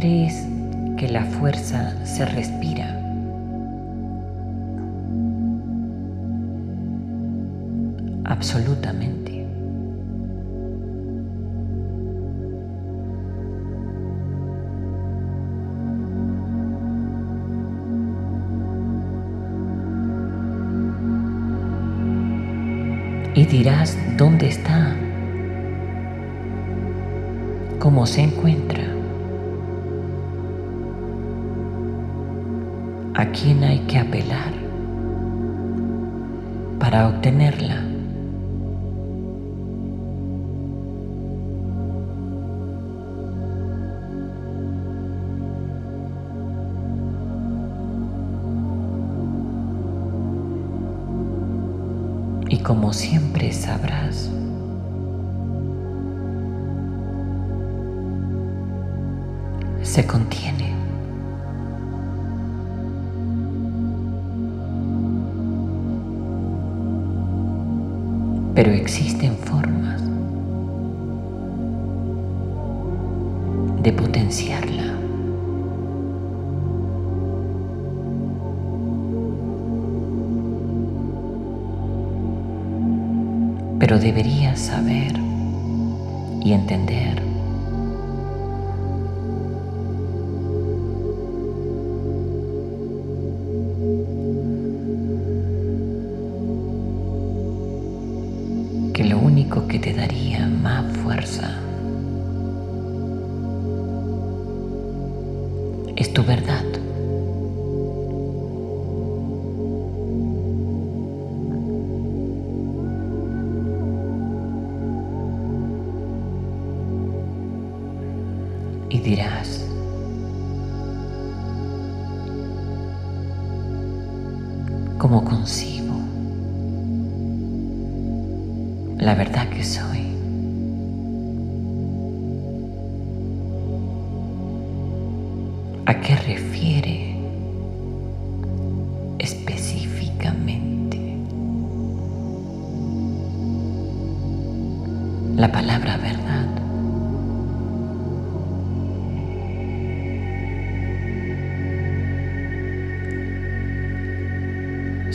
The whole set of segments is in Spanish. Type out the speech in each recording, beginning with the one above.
crees que la fuerza se respira. Absolutamente. Y dirás dónde está, cómo se encuentra. A quién hay que apelar para obtenerla. Y como siempre sabrás, se contiene. Pero existen formas de potenciarla. Pero deberías saber y entender que te daría más fuerza es tu verdad.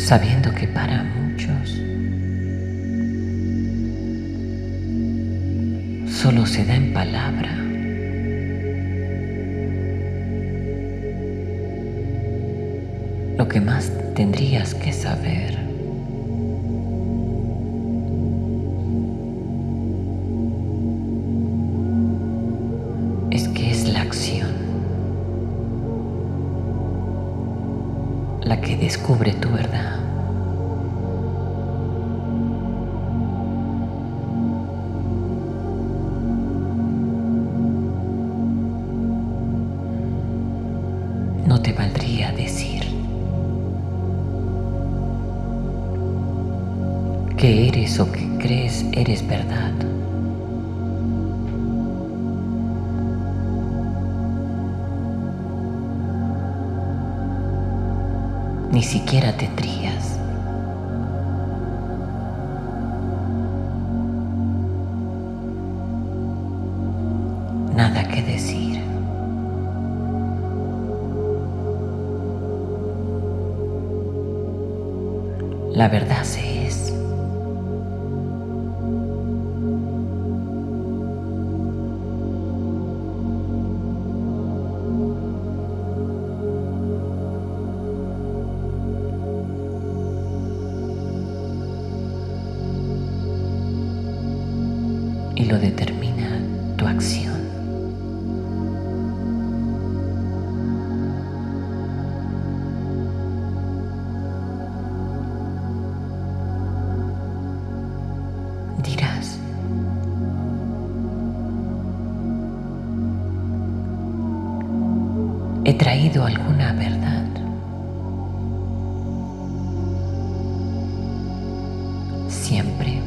Sabiendo que para muchos solo se da en palabra. Lo que más tendrías que saber es que es la acción la que descubre tu verdad. Que eres o que crees eres verdad. Ni siquiera tendrías nada que decir. La verdad se he traído alguna verdad. Siempre,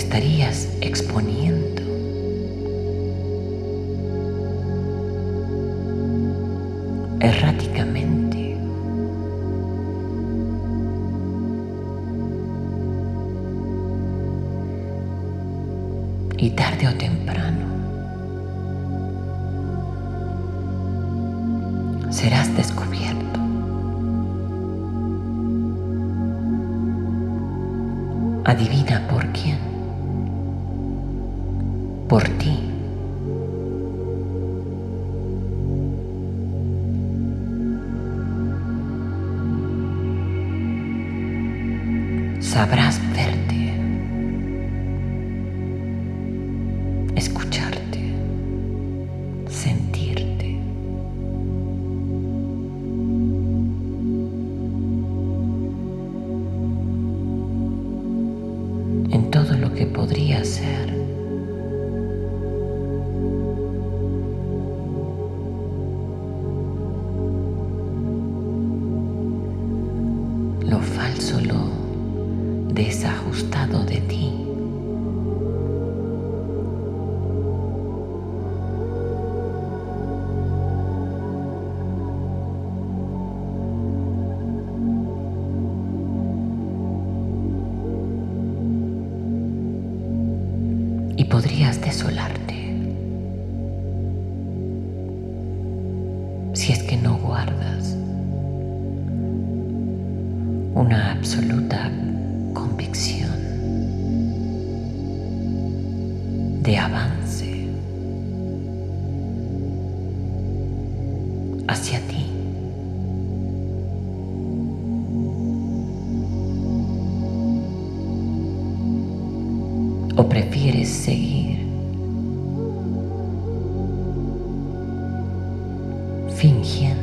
estarías exponiendo. Sabrás verte, ¿O prefieres seguir fingiendo?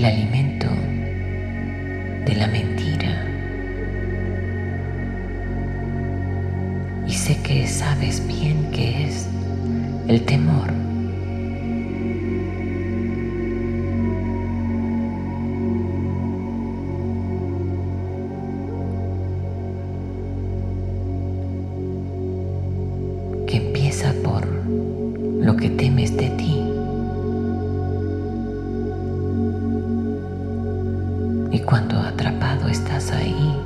el alimento. Y cuando atrapado estás ahí,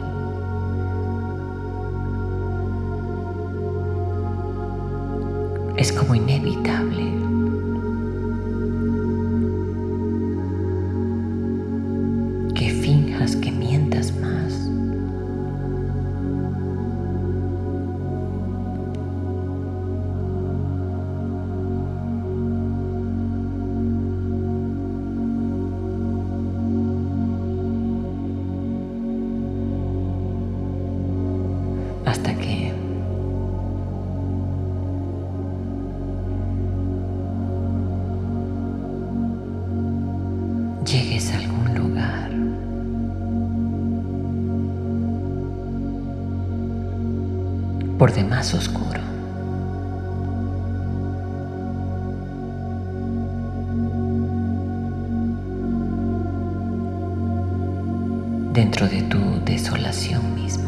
es como inevitable. algún lugar. Por demás oscuro. Dentro de tu desolación misma.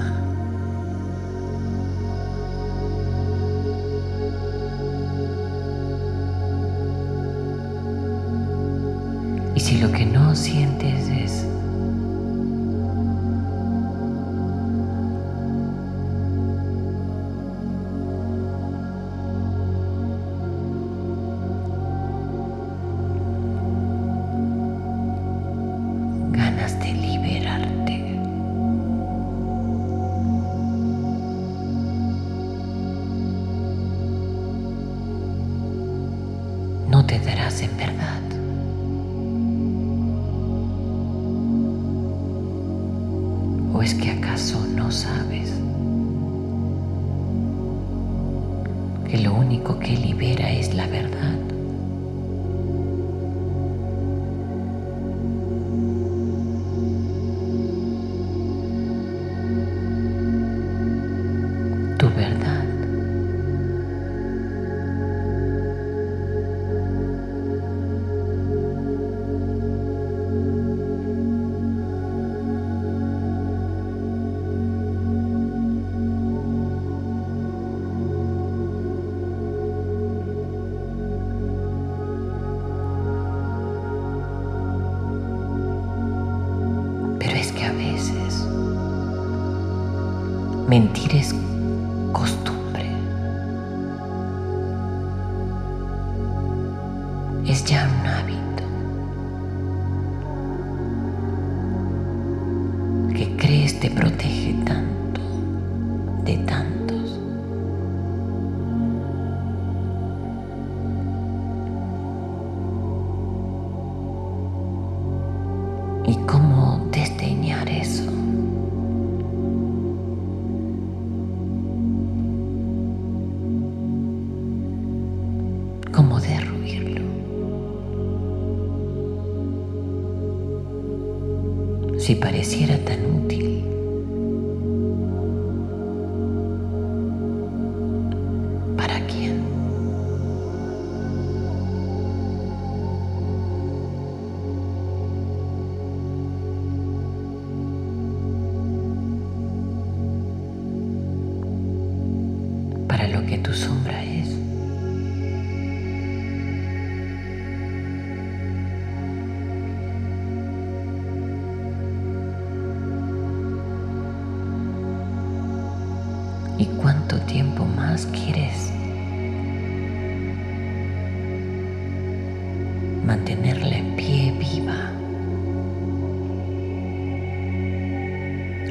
verdad. es ya un hábito. Que crees te protege si pareciera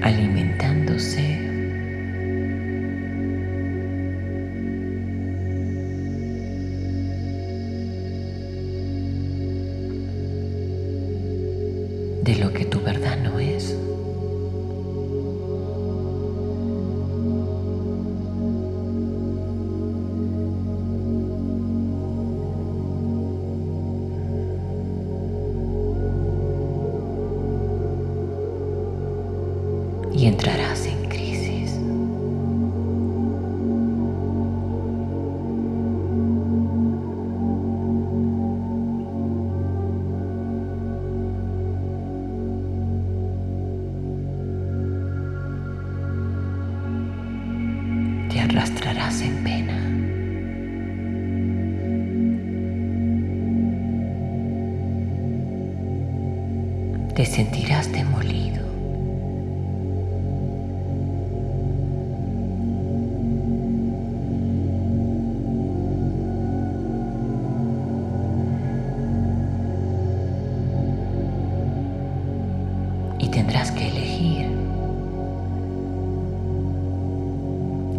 alimentándose.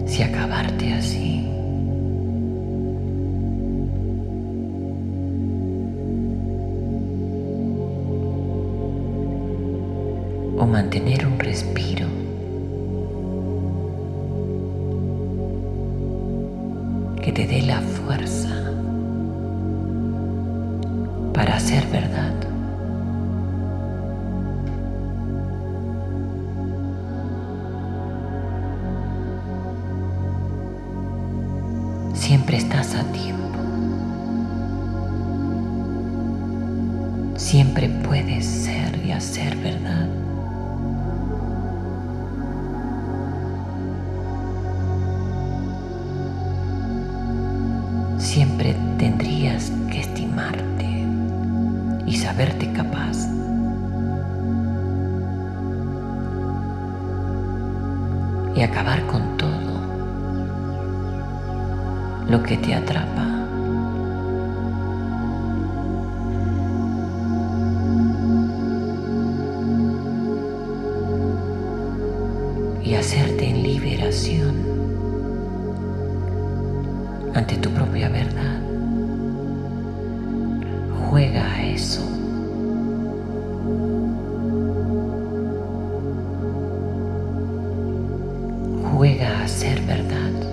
Si acabarte así. O mantener un ser verdad. Siempre tendrías que estimarte y saberte capaz. Y acabar con todo lo que te atrapa. Juega a eso. Juega a ser verdad.